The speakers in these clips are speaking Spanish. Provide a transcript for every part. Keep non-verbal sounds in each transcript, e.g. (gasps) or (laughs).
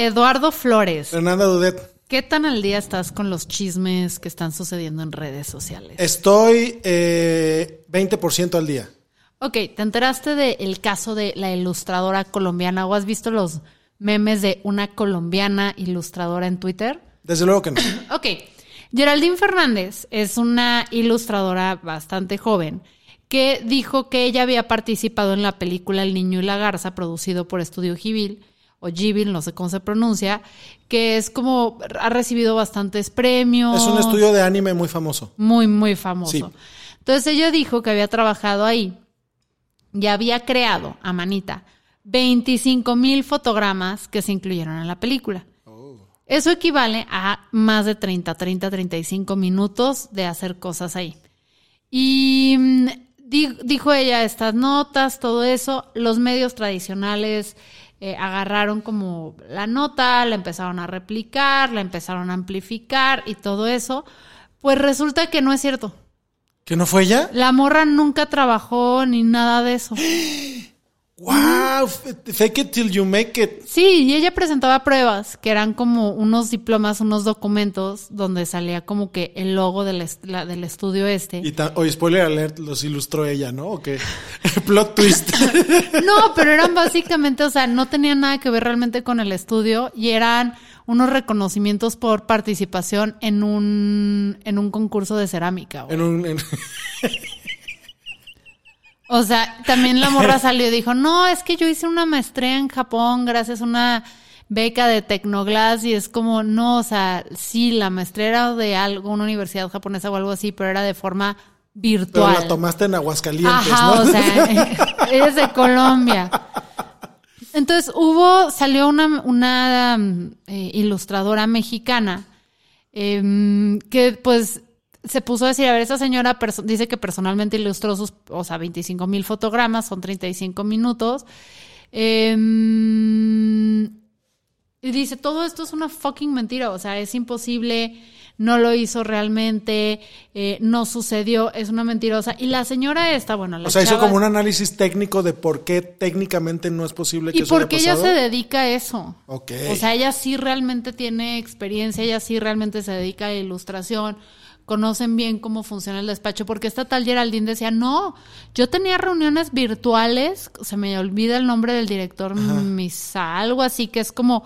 Eduardo Flores, Fernanda Dudet. ¿qué tan al día estás con los chismes que están sucediendo en redes sociales? Estoy eh, 20% al día. Ok, ¿te enteraste del caso de la ilustradora colombiana o has visto los memes de una colombiana ilustradora en Twitter? Desde luego que no. (coughs) Ok, Geraldine Fernández es una ilustradora bastante joven que dijo que ella había participado en la película El Niño y la Garza, producido por Estudio Gibil, o Gibil, no sé cómo se pronuncia, que es como, ha recibido bastantes premios. Es un estudio de anime muy famoso. Muy, muy famoso. Sí. Entonces ella dijo que había trabajado ahí y había creado a manita 25 mil fotogramas que se incluyeron en la película. Eso equivale a más de 30, 30, 35 minutos de hacer cosas ahí. Y mm, di- dijo ella estas notas, todo eso, los medios tradicionales eh, agarraron como la nota, la empezaron a replicar, la empezaron a amplificar y todo eso. Pues resulta que no es cierto. ¿Que no fue ella? La morra nunca trabajó ni nada de eso. (gasps) ¡Wow! Fake it till you make it. Sí, y ella presentaba pruebas que eran como unos diplomas, unos documentos donde salía como que el logo del, est- la- del estudio este. Y oye, spoiler alert, los ilustró ella, ¿no? ¿O qué? (laughs) Plot twist. (laughs) No, pero eran básicamente, o sea, no tenían nada que ver realmente con el estudio y eran unos reconocimientos por participación en un, en un concurso de cerámica. güey. en un, en- (laughs) O sea, también la morra (laughs) salió y dijo, no, es que yo hice una maestría en Japón gracias a una beca de Tecnoglass y es como, no, o sea, sí, la maestría era de algo, una universidad japonesa o algo así, pero era de forma pero virtual. la tomaste en Aguascalientes, Ajá, ¿no? o sea, (laughs) eres de Colombia. Entonces hubo, salió una, una eh, ilustradora mexicana em, que pues se puso a decir, a ver, esa señora dice que personalmente ilustró sus, o sea, 25 mil fotogramas, son 35 minutos. Em, y dice, todo esto es una fucking mentira, o sea, es imposible, no lo hizo realmente, eh, no sucedió, es una mentirosa. Y la señora esta, bueno, la o sea, hizo chava- como un análisis técnico de por qué técnicamente no es posible que ¿Y eso por qué ella se dedica a eso? Ok. O sea, ella sí realmente tiene experiencia, ella sí realmente se dedica a ilustración, conocen bien cómo funciona el despacho, porque esta tal Geraldine decía, no, yo tenía reuniones virtuales, se me olvida el nombre del director, Misa, algo así, que es como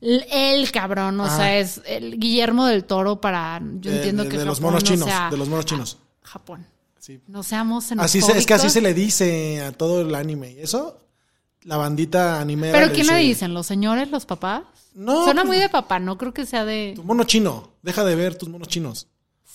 el cabrón, o Ajá. sea, es el Guillermo del Toro para, yo De- entiendo de- que de los monos no chinos, sea- de los monos chinos. Japón. Sí. No seamos Así se- es que así se le dice a todo el anime. ¿Y eso? La bandita anime. ¿Pero quién le dicen? ¿Los señores, los papás? No, Suena pues- muy de papá, no creo que sea de... Tu mono chino. Deja de ver tus monos chinos.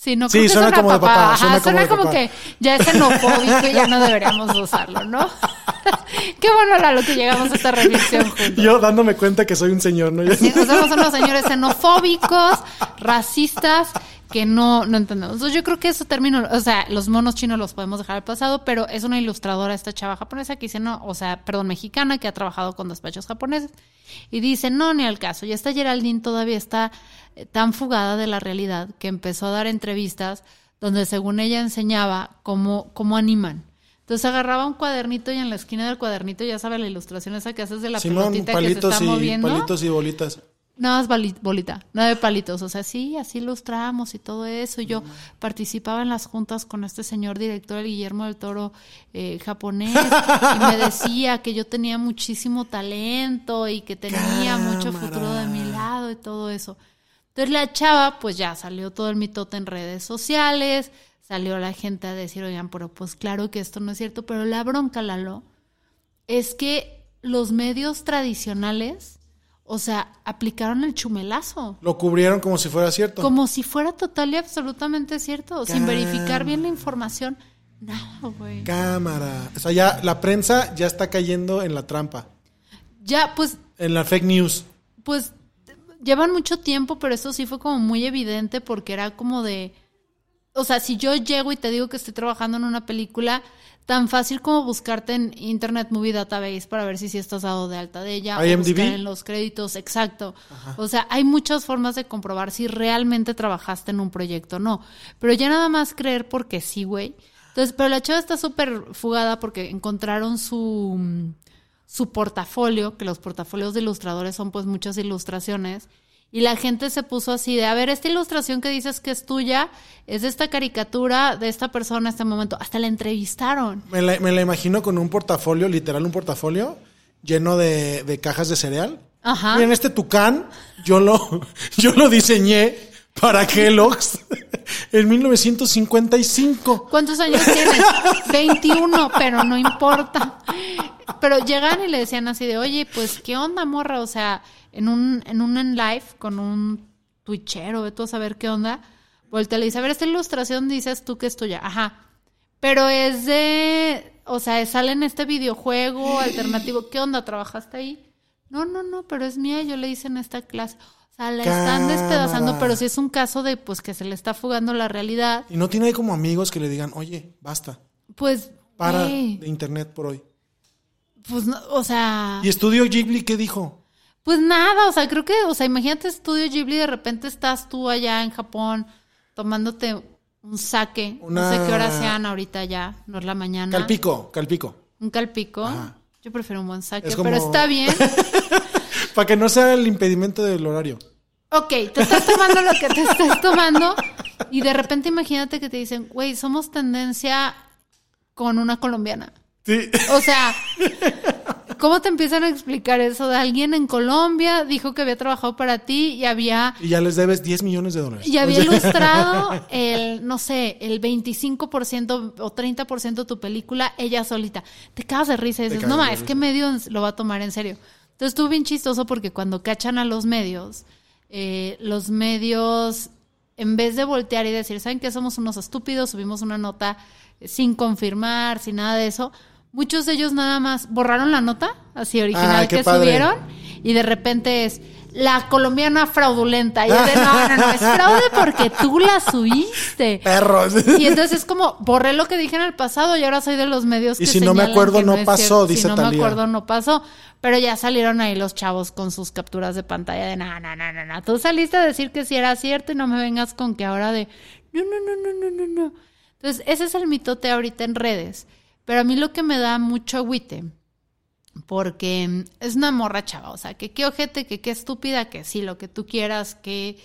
Sí, no Sí, que suena suena como de papá, Ajá, suena como suena de como papá. que ya es xenofóbico y ya no deberíamos usarlo, ¿no? (laughs) Qué bueno era lo que llegamos a esta reflexión juntos. Yo dándome cuenta que soy un señor, ¿no? Sí, Nos vemos unos señores xenofóbicos, racistas, que no, no entendemos. Entonces yo creo que eso término, o sea, los monos chinos los podemos dejar al pasado, pero es una ilustradora esta chava japonesa que dice, no, o sea, perdón, mexicana, que ha trabajado con despachos japoneses, y dice, no, ni al caso. Y esta Geraldine todavía está eh, tan fugada de la realidad que empezó a dar entrevistas donde según ella enseñaba cómo, cómo animan. Entonces agarraba un cuadernito y en la esquina del cuadernito, ya sabe la ilustración esa que haces de la Simón, pelotita que se está y moviendo. palitos y bolitas. Nada más bolita, de palitos. O sea, sí, así ilustramos y todo eso. Yo participaba en las juntas con este señor director, el Guillermo del Toro, eh, japonés, y me (laughs) decía que yo tenía muchísimo talento y que tenía mucho futuro de mi lado y todo eso. Entonces la chava, pues ya salió todo el mitote en redes sociales, salió la gente a decir, oigan, pero pues claro que esto no es cierto. Pero la bronca, Lalo, es que los medios tradicionales, o sea, aplicaron el chumelazo. Lo cubrieron como si fuera cierto. Como si fuera total y absolutamente cierto, sin verificar bien la información. Nada, güey. Cámara. O sea, ya la prensa ya está cayendo en la trampa. Ya, pues, En la fake news. pues, llevan mucho tiempo, pero eso sí fue como muy evidente porque era como de... O sea, si yo llego y te digo que estoy trabajando en una película, tan fácil como buscarte en Internet Movie Database para ver si sí estás dado de alta de ella. o buscar en los créditos, exacto. O sea, hay muchas formas de comprobar si realmente trabajaste en un proyecto o no. Pero ya nada más creer porque sí, güey. Entonces, pero la chava está súper fugada porque encontraron su, mm, su portafolio, que los portafolios de ilustradores son pues muchas ilustraciones. Y la gente se puso así de, a ver, esta ilustración que dices que es tuya, es de esta caricatura, de esta persona en este momento. Hasta la entrevistaron. Me la, me la imagino con un portafolio, literal un portafolio, lleno de, de cajas de cereal. Ajá. Miren, este tucán, yo lo, (laughs) yo lo diseñé para Kellogg's en 1955. ¿Cuántos años tienes? 21, pero no importa. Pero llegan y le decían así de, oye, pues, ¿qué onda, morra? O sea, en un, en un en live con un twitchero, de todo saber qué onda, voltea y le dice, a ver, esta ilustración dices tú que es tuya. Ajá. Pero es de, o sea, sale en este videojuego alternativo. ¿Qué onda? ¿Trabajaste ahí? No, no, no, pero es mía, yo le hice en esta clase. Sea, la están despedazando, pero si es un caso de, pues, que se le está fugando la realidad. Y no tiene ahí como amigos que le digan, oye, basta, Pues, para güey, de internet por hoy. pues, no, o sea, ¿Y Estudio Ghibli qué dijo? pues nada, o sea, creo que, o sea, imagínate Estudio Ghibli, de repente estás tú allá en Japón tomándote un sake, no Una- sé qué hora sean ahorita ya, no es la mañana. Calpico, calpico. Un calpico. Ajá. Yo prefiero un buen Es como- pero está bien. (laughs) Para que no sea el impedimento del horario. Ok, te estás tomando lo que te estás tomando y de repente imagínate que te dicen, güey, somos tendencia con una colombiana. Sí. O sea, ¿cómo te empiezan a explicar eso de alguien en Colombia dijo que había trabajado para ti y había Y ya les debes 10 millones de dólares. y había O sea, ilustrado (laughs) el, no sé, el 25% o 30% de tu película ella solita. Te cagas de risa y dices, no ma, es que medio lo va a tomar en serio. Entonces estuvo bien chistoso porque cuando cachan a los medios, eh, los medios, en vez de voltear y decir, ¿saben qué? Somos unos estúpidos, subimos una nota sin confirmar, sin nada de eso. Muchos de ellos nada más borraron la nota, así original que padre. subieron, y de repente es la colombiana fraudulenta. Y es de, no, no, no, es fraude porque tú la subiste. Perros. Y entonces es como, borré lo que dije en el pasado y ahora soy de los medios Y que si no me acuerdo, no pasó, dice Si no me acuerdo, no pasó. Pero ya salieron ahí los chavos con sus capturas de pantalla de, no, no, no, no, no. Tú saliste a decir que sí era cierto y no me vengas con que ahora de, no, no, no, no, no, no, no. Entonces, ese es el mitote ahorita en redes. Pero a mí lo que me da mucho agüite, porque es una morra chava, o sea, que qué ojete, que qué estúpida, que sí, lo que tú quieras, que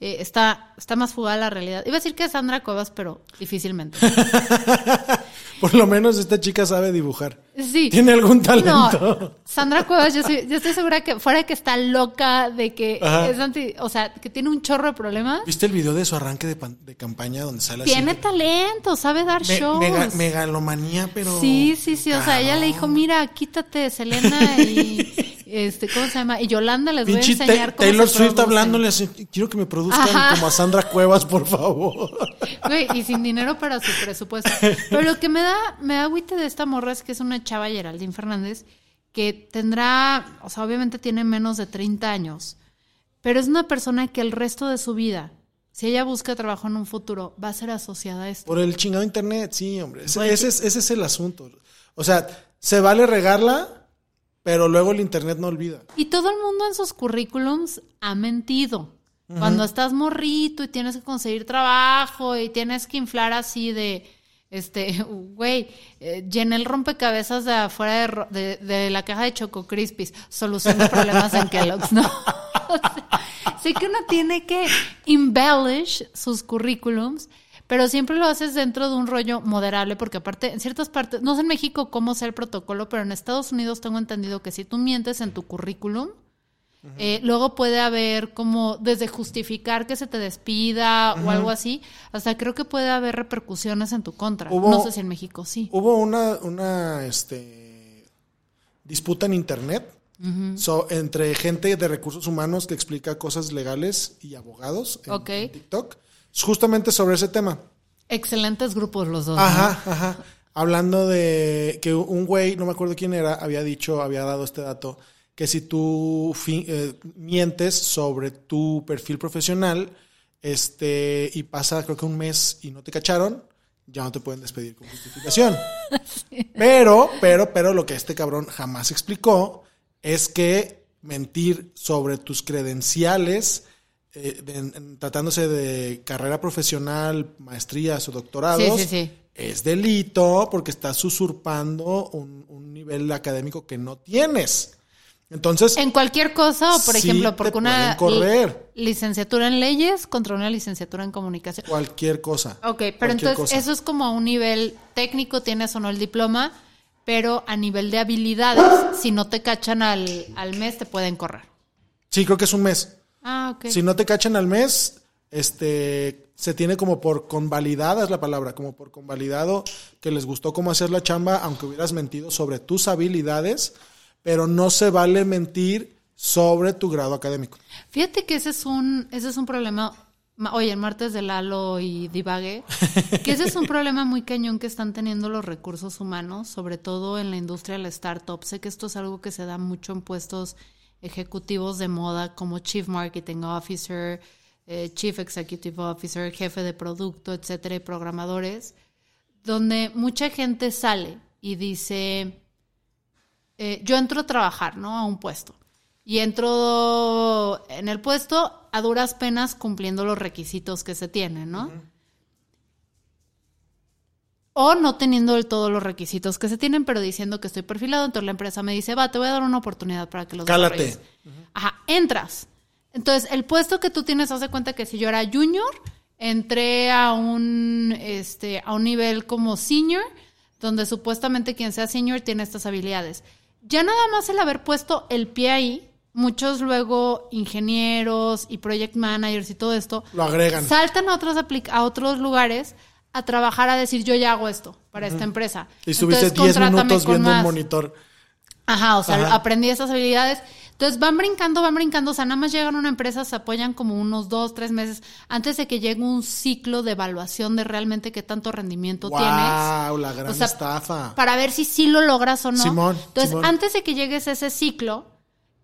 eh, está, está más fugada la realidad. Iba a decir que es Sandra Cuevas, pero difícilmente. (laughs) Por lo menos esta chica sabe dibujar. Sí. Tiene algún No, talento. Sandra Cuevas, yo, soy- yo estoy segura que fuera de que está loca, de que Ajá. es anti, o sea, que tiene un chorro de problemas. ¿Viste el video de su arranque de, pan- de campaña donde sale así Tiene talento, sabe dar me- shows. mega- megalomanía, pero. Sí, sí, sí. O sea, ella le dijo, mira, quítate, Selena y este, ¿cómo se llama? Y Yolanda les voy a enseñar cómo Taylor se Swift hablándole así. Quiero que me produzcan Ajá. como a Sandra Cuevas, por favor. (laughs) Güey, y sin dinero para su presupuesto. Pero lo que me da, me da agüite de esta morra es que es una chava Geraldine Fernández que tendrá, o sea, obviamente tiene menos de 30 años, pero es una persona que el resto de su vida, si ella busca trabajo en un futuro, va a ser asociada a esto. Por el chingado internet, sí, hombre. Ese, ese es, ese es el asunto. O sea, se vale regarla, pero luego el internet no olvida. Y todo el mundo en sus currículums ha mentido. Cuando estás morrito y tienes que conseguir trabajo y tienes que inflar así de, este, (laughs) güey, eh, llené el rompecabezas de afuera de, ro- de, de la caja de Choco Crispies, solución de problemas en Kellogg's, ¿no? (laughs) O sea, sé que uno tiene que embellish sus currículums, pero siempre lo haces dentro de un rollo moderable, porque aparte, en ciertas partes, no sé en México cómo sea el protocolo, pero en Estados Unidos tengo entendido que si tú mientes en tu currículum, eh, luego puede haber como desde justificar que se te despida o algo así, hasta creo que puede haber repercusiones en tu contra. Hubo- no sé si en México sí. Hubo una, una este, disputa en internet so- entre gente de recursos humanos que explica cosas legales y abogados en TikTok, justamente sobre ese tema. Excelentes grupos los dos. ¿no? Ajá, ajá. Hablando de que un güey, no me acuerdo quién era, había dicho, había dado este dato, que si tú eh, mientes sobre tu perfil profesional, este, y pasa creo que un mes y no te cacharon, ya no te pueden despedir con justificación. (laughs) Pero, pero, pero lo que este cabrón jamás explicó es que mentir sobre tus credenciales, eh, en- en- tratándose de carrera profesional, maestrías o doctorados, Sí, sí, sí. es delito porque estás usurpando un, un nivel académico que no tienes. Entonces, En cualquier cosa, por ejemplo, porque una correr. li- licenciatura en leyes contra una licenciatura en comunicación. cualquier cosa. Ok, pero entonces cosa. eso es como a un nivel técnico, tienes o no el diploma, pero a nivel de habilidades, si no te cachan al, al mes, te pueden correr. Sí, creo que es un mes. Ah, ok. Si no te cachan al mes, este se tiene como por convalidada es la palabra, como por convalidado que les gustó cómo hacer la chamba, aunque hubieras mentido sobre tus habilidades, pero no se vale mentir sobre tu grado académico. Fíjate que ese es un, ese es un problema. ma- Oye, en martes de Lalo y Divague, (laughs) que ese es un problema muy cañón que están teniendo los recursos humanos, sobre todo en la industria de la startup. Sé que esto es algo que se da mucho en puestos ejecutivos de moda como Chief Marketing Officer, eh, Chief Executive Officer, jefe de producto, etcétera, y programadores, donde mucha gente sale y dice, eh, yo entro a trabajar, ¿no? A un puesto. Y entro en el puesto a duras penas cumpliendo los requisitos que se tienen, ¿no? O no teniendo del todo los requisitos que se tienen, pero diciendo que estoy perfilado. Entonces la empresa me dice, va, te voy a dar una oportunidad para que los Cálate. desarrolles". Ajá, entras. Entonces, el puesto que tú tienes, haz de cuenta que si yo era junior, entré a un, este, a un nivel como senior, donde supuestamente quien sea senior tiene estas habilidades. Ya nada más el haber puesto el pie ahí, muchos luego ingenieros y project managers y todo esto, Lo agregan. saltan a otros, a otros lugares a trabajar a decir, yo ya hago esto para esta empresa. Y estuviste Entonces, 10 contrátame minutos viendo un más". monitor. Ajá, o sea, Ajá. aprendí esas habilidades. Entonces van brincando, van brincando. O sea, nada más llegan a una empresa, se apoyan como unos dos, tres meses antes de que llegue un ciclo de evaluación de realmente qué tanto rendimiento tienes. Wow, la gran O sea, estafa. Para ver si sí lo logras o no. Simón, Entonces, Simón. antes de que llegues a ese ciclo,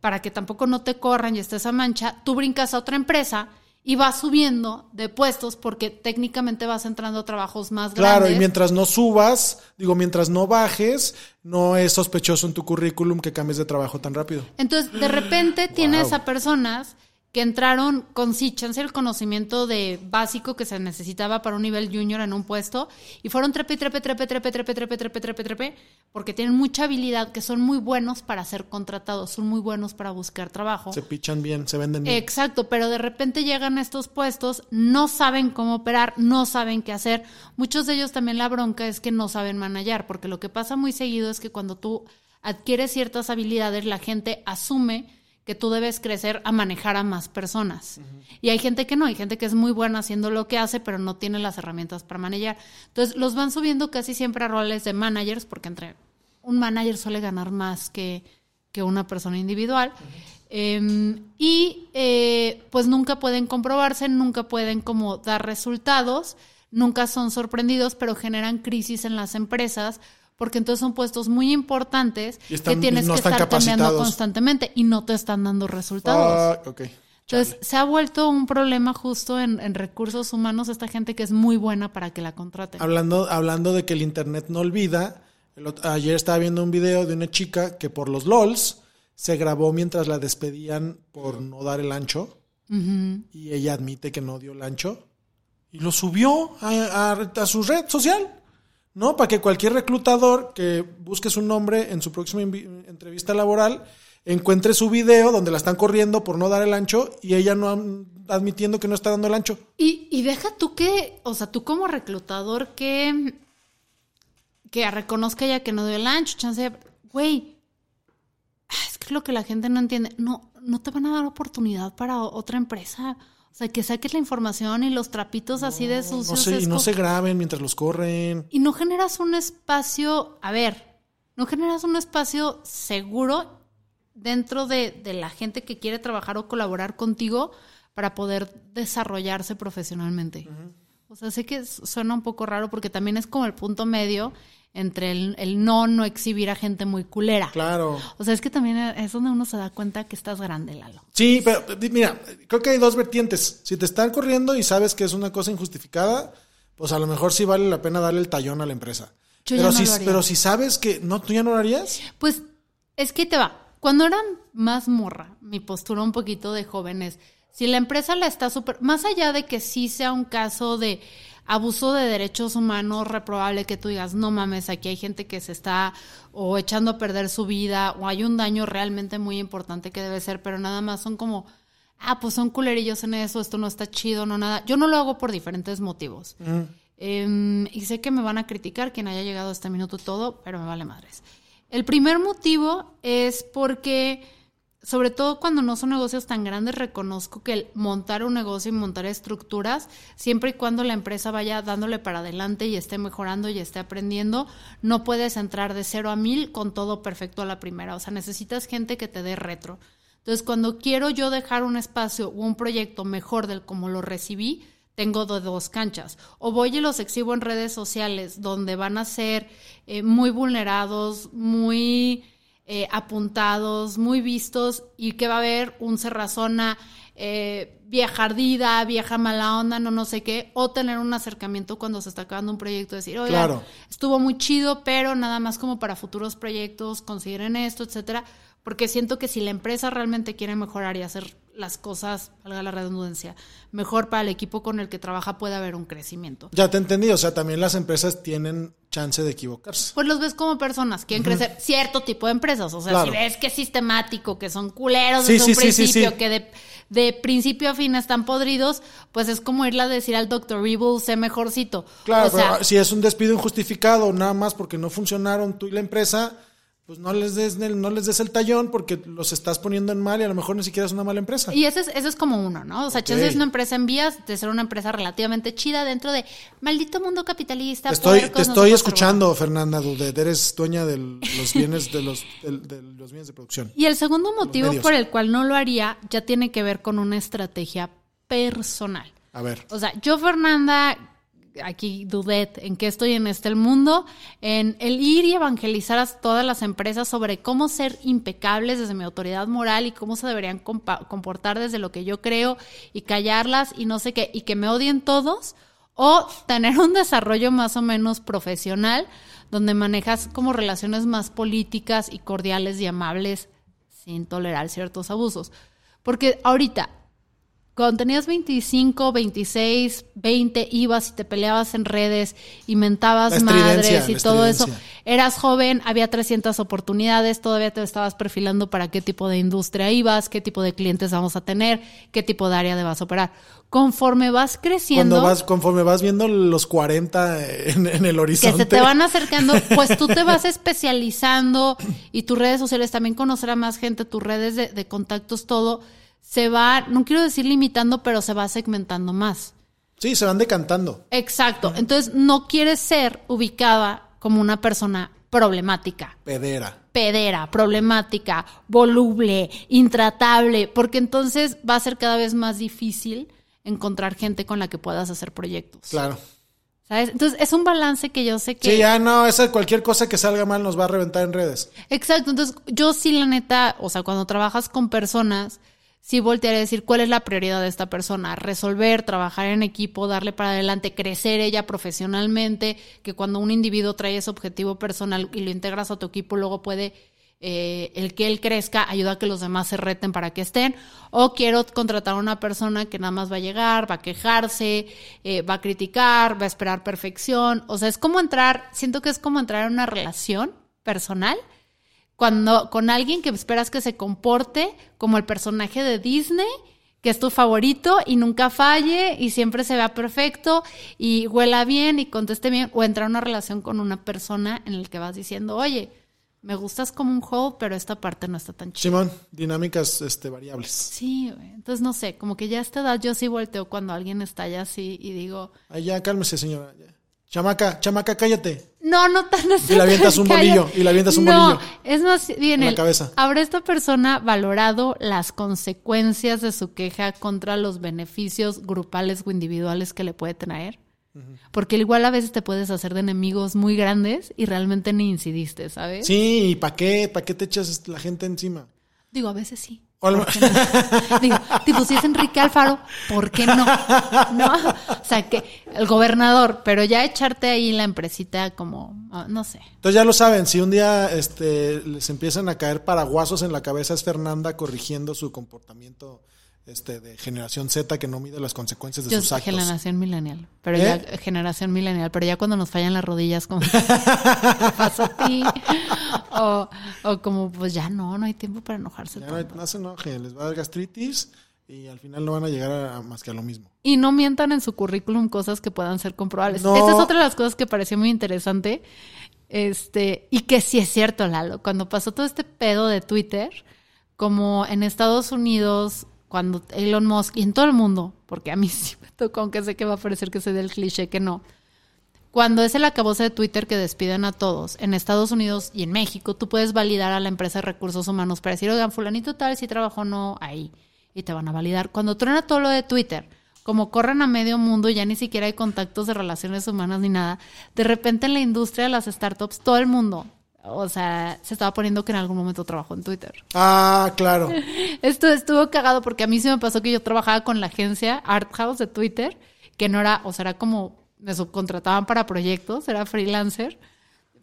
para que tampoco no te corran y estés a mancha, tú brincas a otra empresa y vas subiendo de puestos porque técnicamente vas entrando a trabajos más Claro, grandes. y mientras no subas, digo, mientras no bajes, no es sospechoso en tu currículum que cambies de trabajo tan rápido. Entonces, de repente tienes a personas que entraron con sí, chance el conocimiento de básico que se necesitaba para un nivel junior en un puesto y fueron trepe, trepe, trepe, trepe, trepe, trepe, trepe, trepe, trepe, porque tienen mucha habilidad, que son muy buenos para ser contratados, son muy buenos para buscar trabajo. Se pichan bien, se venden bien. Exacto, pero de repente llegan a estos puestos, no saben cómo operar, no saben qué hacer. Muchos de ellos también la bronca es que no saben manejar, porque lo que pasa muy seguido es que cuando tú adquieres ciertas habilidades, la gente asume que tú debes crecer a manejar a más personas. Y hay gente que no, hay gente que es muy buena haciendo lo que hace, pero no tiene las herramientas para manejar. Entonces los van subiendo casi siempre a roles de managers, porque entre un manager suele ganar más que, que una persona individual. Eh, y eh, pues nunca pueden comprobarse, nunca pueden como dar resultados, nunca son sorprendidos, pero generan crisis en las empresas porque entonces son puestos muy importantes están- que tienes no que estar cambiando constantemente y no te están dando resultados. Ah. Entonces, se ha vuelto un problema justo en, en recursos humanos esta gente que es muy buena para que la contraten. Hablando, hablando de que el internet no olvida, el ayer estaba viendo un video de una chica que por los LOLs se grabó mientras la despedían por no dar el ancho. Y ella admite que no dio el ancho. Y lo subió a, a- a su red social. ¿No? Para que cualquier reclutador que busque su nombre en su próxima entrevista laboral encuentre su video donde la están corriendo por no dar el ancho y ella no admitiendo que no está dando el ancho. Y, y deja tú que, o sea, tú como reclutador que, que reconozca ya que no dio el ancho, chance, güey, es que es lo que la gente no entiende, no, no te van a dar oportunidad para otra empresa. O sea, que saques la información y los trapitos así de sucios. No se, es y no se graben mientras los corren. y no generas un espacio, a ver, no generas un espacio seguro dentro de, de la gente que quiere trabajar o colaborar contigo para poder desarrollarse profesionalmente. O sea, sé que suena un poco raro porque también es como el punto medio entre el, el no, no exhibir a gente muy culera. Claro. O sea, es que también es donde uno se da cuenta que estás grande, Lalo. Sí, pero mira, creo que hay dos vertientes. Si te están corriendo y sabes que es una cosa injustificada, pues a lo mejor sí vale la pena darle el tallón a la empresa. Yo ya pero, no si, lo haría. pero si sabes que no, tú ya no lo harías. Pues es que te va. Cuando eran más morra, mi postura un poquito de jóvenes, si la empresa la está súper, más allá de que sí sea un caso de abuso de derechos humanos reprobable que tú digas, no mames, aquí hay gente que se está o echando a perder su vida o hay un daño realmente muy importante que debe ser, pero nada más son como, ah, pues son culerillos en eso, esto no está chido, no nada. Yo no lo hago por diferentes motivos. Em, y sé que me van a criticar quien haya llegado a este minuto todo, pero me vale madres. El primer motivo es porque, sobre todo cuando no son negocios tan grandes, reconozco que el montar un negocio y montar estructuras, siempre y cuando la empresa vaya dándole para adelante y esté mejorando y esté aprendiendo, no puedes entrar de cero a mil con todo perfecto a la primera. O sea, necesitas gente que te dé retro. Entonces, cuando quiero yo dejar un espacio o un proyecto mejor del como lo recibí, tengo dos canchas. O voy y los exhibo en redes sociales donde van a ser eh, muy vulnerados, muy eh, apuntados, muy vistos y que va a haber un cerrazona eh, vieja ardida, vieja mala onda, no no sé qué, o tener un acercamiento cuando se está acabando un proyecto, decir, oye, Claro. estuvo muy chido, pero nada más como para futuros proyectos, consideren esto, etcétera, porque siento que si la empresa realmente quiere mejorar y hacer las cosas, valga la redundancia, mejor para el equipo con el que trabaja puede haber un crecimiento. Ya te entendí. O sea, también las empresas tienen chance de equivocarse. Pues los ves como personas, quieren crecer cierto tipo de empresas. O sea, Claro. si ves que es sistemático, que son culeros Sí, desde sí, un sí, principio, que de, de principio a fin están podridos, pues es como irle a decir al Dr. Evil, sé mejorcito. Claro, o sea, pero si es un despido injustificado, nada más porque no funcionaron tú y la empresa, pues no les des, el- no les des el tallón porque los estás poniendo en mal y a lo mejor ni siquiera es una mala empresa. Y ese es, ese es como uno, ¿no? O sea, Ok. chance es una empresa en vías de ser una empresa relativamente chida dentro de maldito mundo capitalista. Te estoy, te escuchando, Fernanda Dudet. Eres dueña de los bienes de los, de los bienes de producción. Y el segundo motivo por el cual no lo haría ya tiene que ver con una estrategia personal. A ver. O sea, yo, Fernanda, aquí dudet en qué estoy en este mundo, en el ir y evangelizar a todas las empresas sobre cómo ser impecables desde mi autoridad moral y cómo se deberían comportar desde lo que yo creo y callarlas y no sé qué, y que me odien todos, o tener un desarrollo más o menos profesional donde manejas como relaciones más políticas y cordiales y amables sin tolerar ciertos abusos. Porque ahorita, cuando tenías 25, 26, 20, ibas y te peleabas en redes y mentabas madres y todo eso. Eras joven, había 300 oportunidades, todavía te estabas perfilando para qué tipo de industria ibas, qué tipo de clientes vamos a tener, qué tipo de área vas a operar. Conforme vas creciendo, Cuando vas, conforme vas viendo los 40 en, en el que horizonte. se te van acercando, pues tú te vas (laughs) especializando y tus redes sociales también conocer a más gente, tus redes de, de contactos, todo se va, no quiero decir limitando, pero se va segmentando más. Sí, se van decantando. Exacto. Entonces no quieres ser ubicada como una persona problemática Pedera. pedera, problemática, voluble, intratable, porque entonces va a ser cada vez más difícil encontrar gente con la que puedas hacer proyectos. Claro. ¿Sabes? Entonces es un balance que yo sé que... Sí, ya no, esa cualquier cosa que salga mal nos va a reventar en redes. Exacto, entonces yo sí la neta, o sea, cuando trabajas con personas, sí voltearé a decir cuál es la prioridad de esta persona, resolver, trabajar en equipo, darle para adelante, crecer ella profesionalmente, que cuando un individuo trae ese objetivo personal y lo integras a tu equipo, luego puede eh, el que él crezca ayuda a que los demás se reten para que estén, o quiero contratar a una persona que nada más va a llegar, va a quejarse, eh, va a criticar, va a esperar perfección, o sea, es como entrar, siento que es como entrar en una relación personal cuando con alguien que esperas que se comporte como el personaje de Disney, que es tu favorito y nunca falle y siempre se vea perfecto y huela bien y conteste bien, o entrar en una relación con una persona en la que vas diciendo, oye, me gustas como un juego, pero esta parte no está tan chida. Simón, dinámicas este, variables. Sí, güey. entonces no sé, como que ya a esta edad yo sí volteo cuando alguien está ya así y digo, Ay, ya, cálmese, señora. ya. Chamaca, chamaca, cállate. No, no tan así. Y le avientas un Calla. bolillo, y le avientas un no, bolillo. es más bien En la cabeza. ¿Habrá esta persona valorado las consecuencias de su queja contra los beneficios grupales o individuales que le puede traer? Porque igual a veces te puedes hacer de enemigos muy grandes y realmente ni incidiste, ¿sabes? Sí, ¿y para qué? ¿Para qué te echas la gente encima? Digo, a veces sí. O a lo- ¿Por qué no? Digo, tipo, si es Enrique Alfaro, ¿por qué no? ¿No? O sea, que el gobernador, pero ya echarte ahí la empresita como, ah, no sé. Entonces ya lo saben, si un día este, les empiezan a caer paraguasos en la cabeza es Fernanda corrigiendo su comportamiento este, de generación Z que no mide las consecuencias de Yo sus soy actos. generación millennial, pero ¿Eh? ya generación millennial, pero ya cuando nos fallan las rodillas como (laughs) pasa a ti o, o como pues ya no, no hay tiempo para enojarse. Ya tanto. no se enojen, les va a dar gastritis y al final no van a llegar a, a más que a lo mismo. Y no mientan en su currículum cosas que puedan ser comprobables. No. Esta es otra de las cosas que pareció muy interesante. Este, y que sí es cierto, Lalo. Cuando pasó todo este pedo de Twitter, como en Estados Unidos, cuando Elon Musk y en todo el mundo, porque a mí (laughs) sí me tocó, aunque sé que va a parecer que soy del cliché que no. Cuando es el acabose de Twitter que despiden a todos, en Estados Unidos y en México, tú puedes validar a la empresa de recursos humanos para decir, oigan, fulanito tal, si trabajó o no ahí. Y te van a validar. Cuando truena todo lo de Twitter, como corren a medio mundo ya ni siquiera hay contactos de relaciones humanas ni nada, de repente en la industria de las startups, todo el mundo, o sea, se estaba poniendo que en algún momento trabajó en Twitter. Ah, claro. (laughs) Esto estuvo cagado porque a mí sí me pasó que yo trabajaba con la agencia Art House de Twitter, que no era, o sea, era como, me subcontrataban para proyectos, era freelancer,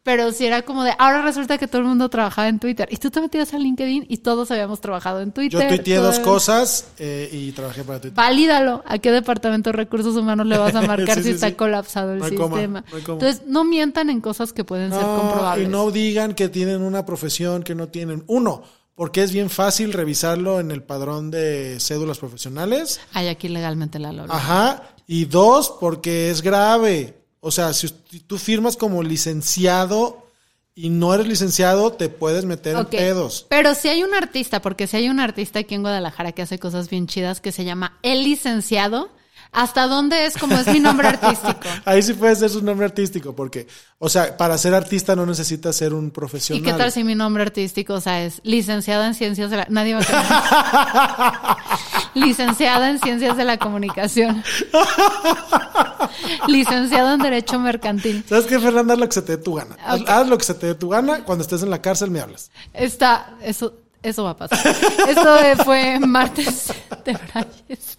pero sí era como de, ahora resulta que todo el mundo trabajaba en Twitter. Y tú te metías a LinkedIn y todos habíamos trabajado en Twitter. Yo tuiteé dos cosas eh, y trabajé para Twitter. Valídalo. ¿A qué departamento de recursos humanos le vas a (laughs) marcar Sí, si sí, está sí. colapsado el No hay coma, sistema? no. Entonces, no mientan en cosas que pueden ser comprobables. y no digan que tienen una profesión que no tienen. Uno, porque es bien fácil revisarlo en el padrón de cédulas profesionales. Hay aquí legalmente la lora. Ajá. Y dos, porque es grave. O sea, si tú firmas como licenciado y no eres licenciado, te puedes meter en pedos. Pero si hay un artista, porque si hay un artista aquí en Guadalajara que hace cosas bien chidas que se llama El Licenciado, ¿hasta dónde es como es mi nombre artístico? (laughs) Ahí sí puede ser su nombre artístico, porque, o sea, para ser artista no necesitas ser un ¿Y profesional. qué tal si mi nombre artístico, o sea, es licenciada en ciencias de la... Nadie va a. (laughs) licenciada en ciencias de la comunicación. Licenciado en Derecho Mercantil. ¿Sabes qué, Fernanda? Haz lo que se te dé tu gana. Haz- lo que se te dé tu gana. Cuando estés en la cárcel me hablas. Está, eso, eso va a pasar. Esto fue martes de Brayes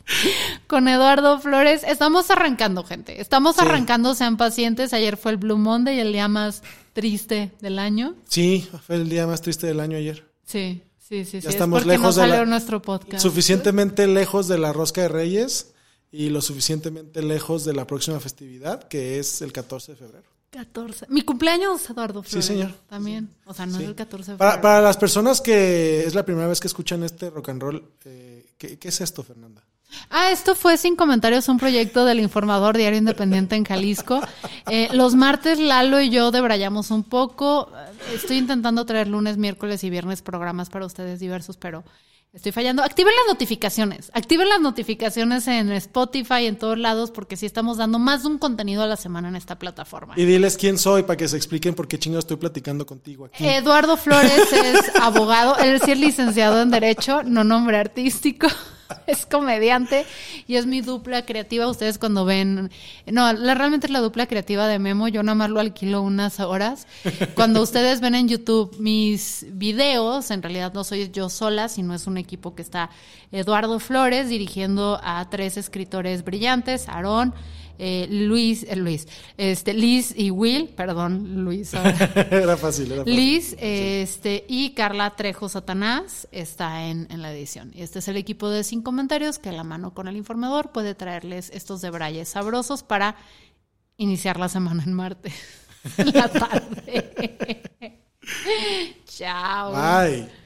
con Eduardo Flores. Estamos arrancando, gente. Estamos Sí. arrancando, sean pacientes. Ayer fue el Blue Monday, el día más triste del año. Sí, fue el día más triste del año ayer. Sí, sí, sí. sí. Ya Es estamos porque lejos no de la- nuestro podcast. Suficientemente lejos de la rosca de Reyes y lo suficientemente lejos de la próxima festividad, que es el 14 de febrero. 14. Mi cumpleaños, Eduardo Flores. señor. También. O sea, no Sí. es el 14 de Para, febrero. para las personas que es la primera vez que escuchan este rock and roll, eh, ¿qué, qué es esto, Fernanda? Ah, esto fue Sin Comentarios, un proyecto del Informador Diario Independiente en Jalisco. Eh, los martes Lalo y yo debrayamos un poco. Estoy intentando traer lunes, miércoles y viernes programas para ustedes diversos, pero estoy fallando. Activen las notificaciones. Activen las notificaciones en Spotify, en todos lados, porque sí estamos dando más de un contenido a la semana en esta plataforma. Y diles quién soy para que se expliquen por qué chingo estoy platicando contigo aquí. Eduardo Flores es abogado, él sí es licenciado en Derecho, no nombre artístico, (laughs) es comediante y es mi dupla creativa. Ustedes cuando ven, no, la, realmente es la dupla creativa de Memo, yo nada más lo alquilo unas horas. Cuando (laughs) ustedes ven en YouTube mis videos, en realidad no soy yo sola, sino es un equipo que está Eduardo Flores dirigiendo a tres escritores brillantes, Aarón. Eh, Luis, eh, Luis, este, Liz y Will, perdón, Luis. (laughs) ahora. era fácil, era fácil. Liz este, y Carla Trejo Satanás está en, en la edición. Y este es el equipo de Sin Comentarios que a la mano con el informador puede traerles estos debrayes sabrosos para iniciar la semana en martes. (laughs) la tarde. (laughs) Chao. Bye.